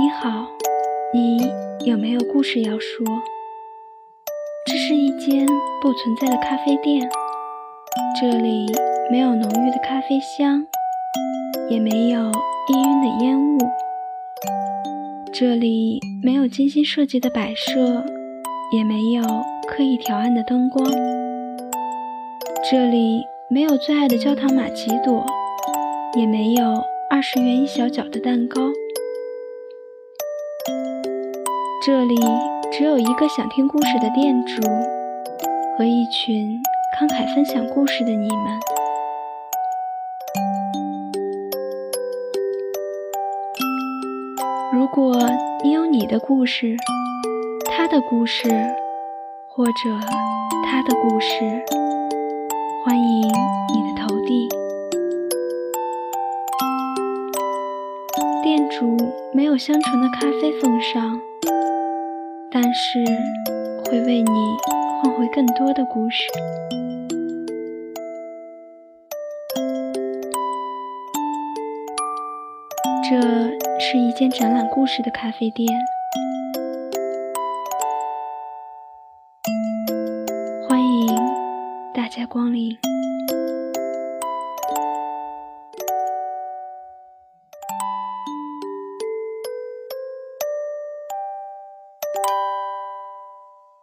你好，你有没有故事要说？这是一间不存在的咖啡店，这里没有浓郁的咖啡香，也没有氤氲的烟雾，这里没有精心设计的摆设，也没有刻意调暗的灯光，这里没有最爱的焦糖玛奇朵，也没有二十元一小角的蛋糕。这里只有一个想听故事的店主和一群慷慨分享故事的你们。如果你有你的故事，他的故事，或者他的故事，欢迎你的投递。店主没有香醇的咖啡奉上。但是会为你换回更多的故事。这是一间展览故事的咖啡店，欢迎大家光临。